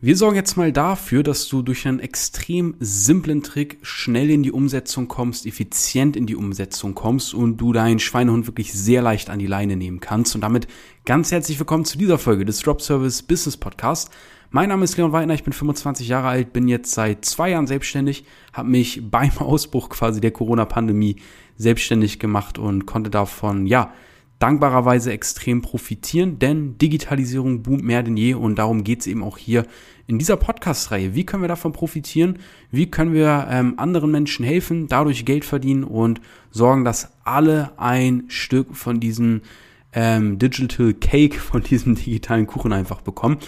Wir sorgen jetzt mal dafür, dass du durch einen extrem simplen Trick schnell in die Umsetzung kommst, effizient in die Umsetzung kommst und du deinen Schweinehund wirklich sehr leicht an die Leine nehmen kannst. Und damit ganz herzlich willkommen zu dieser Folge des Drop Service Business Podcast. Mein Name ist Leon Weidner, ich bin 25 Jahre alt, bin jetzt seit zwei Jahren selbstständig, habe mich beim Ausbruch quasi der Corona-Pandemie selbstständig gemacht und konnte davon, ja, dankbarerweise extrem profitieren, denn Digitalisierung boomt mehr denn je und darum geht es eben auch hier in dieser Podcast-Reihe. Wie können wir davon profitieren? Wie können wir ähm, anderen Menschen helfen, dadurch Geld verdienen und sorgen, dass alle ein Stück von diesem ähm, Digital Cake, von diesem digitalen Kuchen einfach bekommen?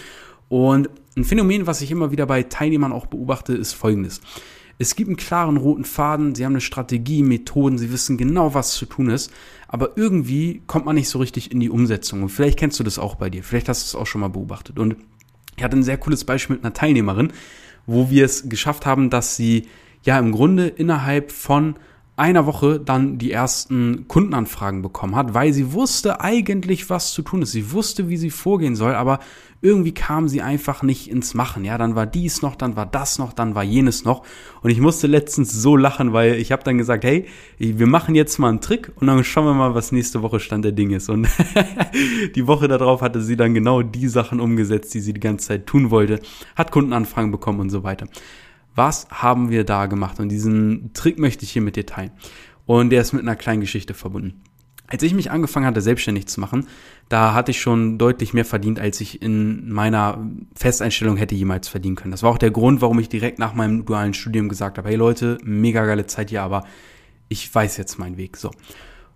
Und ein Phänomen, was ich immer wieder bei Teilnehmern auch beobachte, ist folgendes. Es gibt einen klaren roten Faden, sie haben eine Strategie, Methoden, sie wissen genau, was zu tun ist, aber irgendwie kommt man nicht so richtig in die Umsetzung. Und vielleicht kennst du das auch bei dir, vielleicht hast du es auch schon mal beobachtet. Und ich hatte ein sehr cooles Beispiel mit einer Teilnehmerin, wo wir es geschafft haben, dass sie ja im Grunde innerhalb von einer Woche dann die ersten Kundenanfragen bekommen hat, weil sie wusste eigentlich, was zu tun ist. Sie wusste, wie sie vorgehen soll, aber irgendwie kam sie einfach nicht ins Machen. Ja, dann war dies noch, dann war das noch, dann war jenes noch. Und ich musste letztens so lachen, weil ich habe dann gesagt, hey, wir machen jetzt mal einen Trick und dann schauen wir mal, was nächste Woche Stand der Dinge ist. Und die Woche darauf hatte sie dann genau die Sachen umgesetzt, die sie die ganze Zeit tun wollte, hat Kundenanfragen bekommen und so weiter. Was haben wir da gemacht? Und diesen Trick möchte ich hier mit dir teilen. Und der ist mit einer kleinen Geschichte verbunden. Als ich mich angefangen hatte, selbstständig zu machen, da hatte ich schon deutlich mehr verdient, als ich in meiner Festeinstellung hätte jemals verdienen können. Das war auch der Grund, warum ich direkt nach meinem dualen Studium gesagt habe, hey Leute, mega geile Zeit hier, aber ich weiß jetzt meinen Weg. So.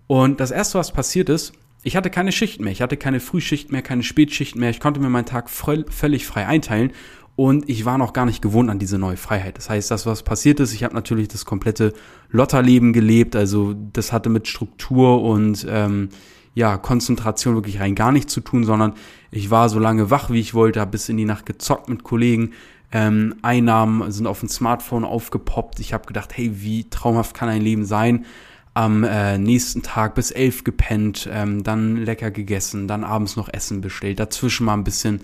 Und das erste, was passiert ist, ich hatte keine Schichten mehr. Ich hatte keine Frühschicht mehr, keine Spätschicht mehr. Ich konnte mir meinen Tag völlig frei einteilen und ich war noch gar nicht gewohnt an diese neue Freiheit. Das heißt, das, was passiert ist, ich habe natürlich das komplette Lotterleben gelebt, also das hatte mit Struktur und ähm, ja, Konzentration wirklich rein gar nichts zu tun, sondern ich war so lange wach, wie ich wollte, habe bis in die Nacht gezockt mit Kollegen. Ähm, Einnahmen sind auf dem Smartphone aufgepoppt. Ich habe gedacht, hey, wie traumhaft kann ein Leben sein? Am äh, nächsten Tag bis elf gepennt, ähm, dann lecker gegessen, dann abends noch Essen bestellt, dazwischen mal ein bisschen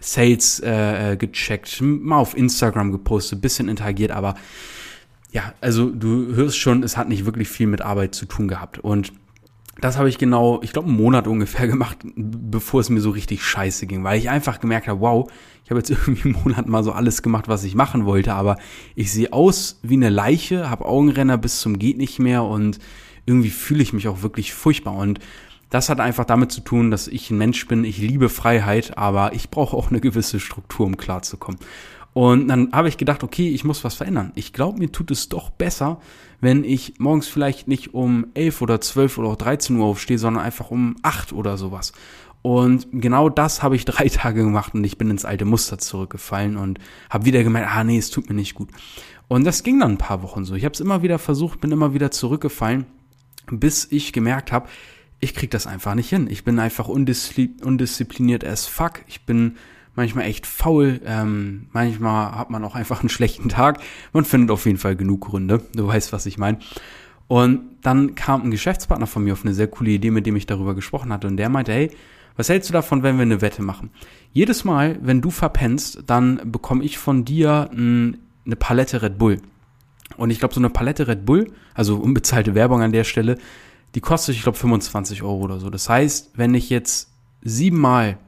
Sales äh, äh, gecheckt, mal auf Instagram gepostet, bisschen interagiert, aber ja, also du hörst schon, es hat nicht wirklich viel mit Arbeit zu tun gehabt. Und das habe ich genau, ich glaube, einen Monat ungefähr gemacht, bevor es mir so richtig scheiße ging, weil ich einfach gemerkt habe, wow, ich habe jetzt irgendwie einen Monat mal so alles gemacht, was ich machen wollte, aber ich sehe aus wie eine Leiche, habe Augenrenner bis zum geht nicht mehr und irgendwie fühle ich mich auch wirklich furchtbar und das hat einfach damit zu tun, dass ich ein Mensch bin, ich liebe Freiheit, aber ich brauche auch eine gewisse Struktur, um klarzukommen. Und dann habe ich gedacht, okay, ich muss was verändern. Ich glaube, mir tut es doch besser, wenn ich morgens vielleicht nicht um 11 oder 12 oder auch 13 Uhr aufstehe, sondern einfach um 8 oder sowas. Und genau das habe ich drei Tage gemacht und ich bin ins alte Muster zurückgefallen und habe wieder gemerkt, ah nee, es tut mir nicht gut. Und das ging dann ein paar Wochen so. Ich habe es immer wieder versucht, bin immer wieder zurückgefallen, bis ich gemerkt habe, ich krieg das einfach nicht hin. Ich bin einfach undiszipliniert as fuck. Ich bin manchmal echt faul. Ähm, manchmal hat man auch einfach einen schlechten Tag. Man findet auf jeden Fall genug Gründe. Du weißt, was ich meine. Und dann kam ein Geschäftspartner von mir auf eine sehr coole Idee, mit dem ich darüber gesprochen hatte. Und der meinte, hey, was hältst du davon, wenn wir eine Wette machen? Jedes Mal, wenn du verpennst, dann bekomme ich von dir ein, eine Palette Red Bull. Und ich glaube, so eine Palette Red Bull, also unbezahlte Werbung an der Stelle, die kostet, ich glaube, 25 Euro oder so. Das heißt, wenn ich jetzt siebenmal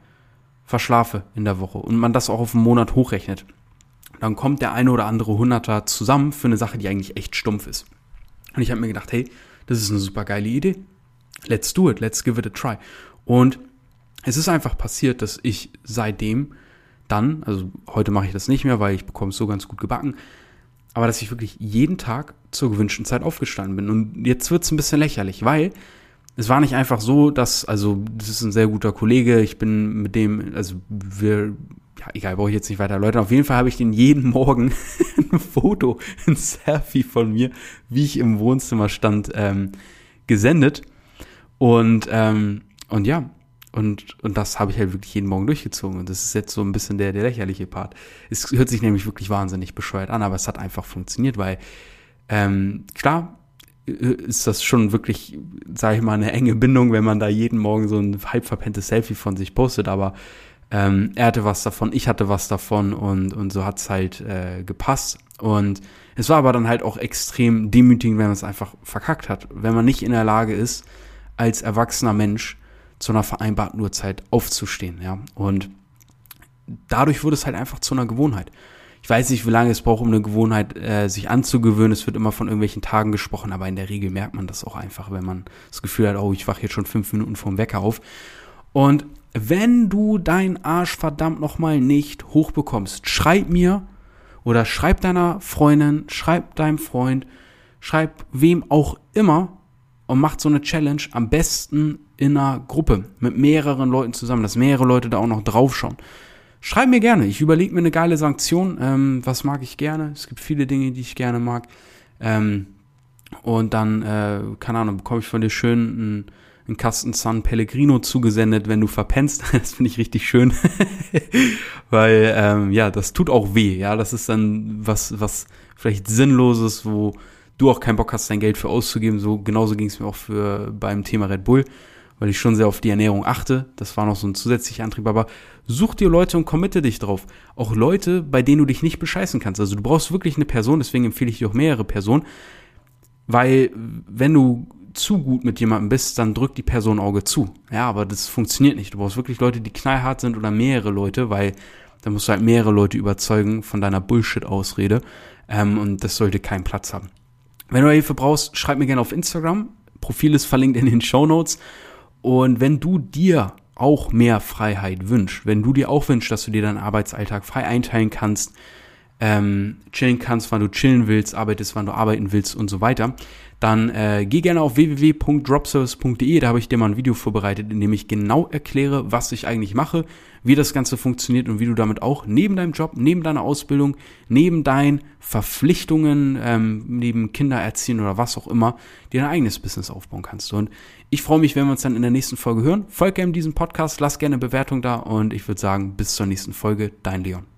verschlafe in der Woche und man das auch auf einen Monat hochrechnet, dann kommt der eine oder andere Hunderter zusammen für eine Sache, die eigentlich echt stumpf ist. Und ich habe mir gedacht, hey, das ist eine super geile Idee. Let's do it, let's give it a try. Und es ist einfach passiert, dass ich seitdem dann, also heute mache ich das nicht mehr, weil ich bekomme es so ganz gut gebacken, aber dass ich wirklich jeden Tag zur gewünschten Zeit aufgestanden bin. Und jetzt wird's ein bisschen lächerlich, weil es war nicht einfach so, dass, also, das ist ein sehr guter Kollege, ich bin mit dem, also wir, ja, egal, brauche ich jetzt nicht weiter erläutern. Auf jeden Fall habe ich den jeden Morgen ein Foto, ein Selfie von mir, wie ich im Wohnzimmer stand, ähm, gesendet. Und, ähm, und ja, und, und das habe ich halt wirklich jeden Morgen durchgezogen. Und das ist jetzt so ein bisschen der, der lächerliche Part. Es hört sich nämlich wirklich wahnsinnig bescheuert an, aber es hat einfach funktioniert, weil ähm, klar äh, ist das schon wirklich, sage ich mal, eine enge Bindung, wenn man da jeden Morgen so ein halb verpenntes Selfie von sich postet, aber Ähm, er hatte was davon, ich hatte was davon und, und so hat's halt äh, gepasst. Und es war aber dann halt auch extrem demütigend, wenn man es einfach verkackt hat. Wenn man nicht in der Lage ist, als erwachsener Mensch zu einer vereinbarten Uhrzeit aufzustehen, ja. Und dadurch wurde es halt einfach zu einer Gewohnheit. Ich weiß nicht, wie lange es braucht, um eine Gewohnheit äh, sich anzugewöhnen. Es wird immer von irgendwelchen Tagen gesprochen, aber in der Regel merkt man das auch einfach, wenn man das Gefühl hat, oh, ich wache jetzt schon fünf Minuten vorm Wecker auf. Und wenn du deinen Arsch verdammt nochmal nicht hochbekommst, schreib mir oder schreib deiner Freundin, schreib deinem Freund, schreib wem auch immer und macht so eine Challenge am besten in einer Gruppe mit mehreren Leuten zusammen, dass mehrere Leute da auch noch draufschauen. Schreib mir gerne. Ich überlege mir eine geile Sanktion. Ähm, was mag ich gerne? Es gibt viele Dinge, die ich gerne mag. Ähm, und dann, äh, keine Ahnung, bekomme ich von dir schön einen, einen Kasten San Pellegrino zugesendet, wenn du verpennst. Das finde ich richtig schön. Weil, ähm, ja, das tut auch weh. Ja, das ist dann was, was vielleicht Sinnloses, wo du auch keinen Bock hast, dein Geld für auszugeben. So, genauso ging es mir auch für beim Thema Red Bull weil ich schon sehr auf die Ernährung achte. Das war noch so ein zusätzlicher Antrieb, aber such dir Leute und committe dich drauf. Auch Leute, bei denen du dich nicht bescheißen kannst. Also du brauchst wirklich eine Person, deswegen empfehle ich dir auch mehrere Personen, weil wenn du zu gut mit jemandem bist, dann drückt die Person Auge zu. Ja, aber das funktioniert nicht. Du brauchst wirklich Leute, die knallhart sind oder mehrere Leute, weil dann musst du halt mehrere Leute überzeugen von deiner Bullshit-Ausrede. Ähm, und das sollte keinen Platz haben. Wenn du Hilfe brauchst, schreib mir gerne auf Instagram. Profil ist verlinkt in den Show Notes. Und wenn du dir auch mehr Freiheit wünschst, wenn du dir auch wünschst, dass du dir deinen Arbeitsalltag frei einteilen kannst, ähm, chillen kannst, wann du chillen willst, arbeitest, wann du arbeiten willst und so weiter, dann äh, geh gerne auf www.dropservice.de, da habe ich dir mal ein Video vorbereitet, in dem ich genau erkläre, was ich eigentlich mache, wie das Ganze funktioniert und wie du damit auch neben deinem Job, neben deiner Ausbildung, neben deinen Verpflichtungen, ähm, neben Kindererziehen oder was auch immer, dir dein eigenes Business aufbauen kannst. Und ich freue mich, wenn wir uns dann in der nächsten Folge hören. Folge gerne diesem Podcast, lass gerne eine Bewertung da und ich würde sagen, bis zur nächsten Folge, dein Leon.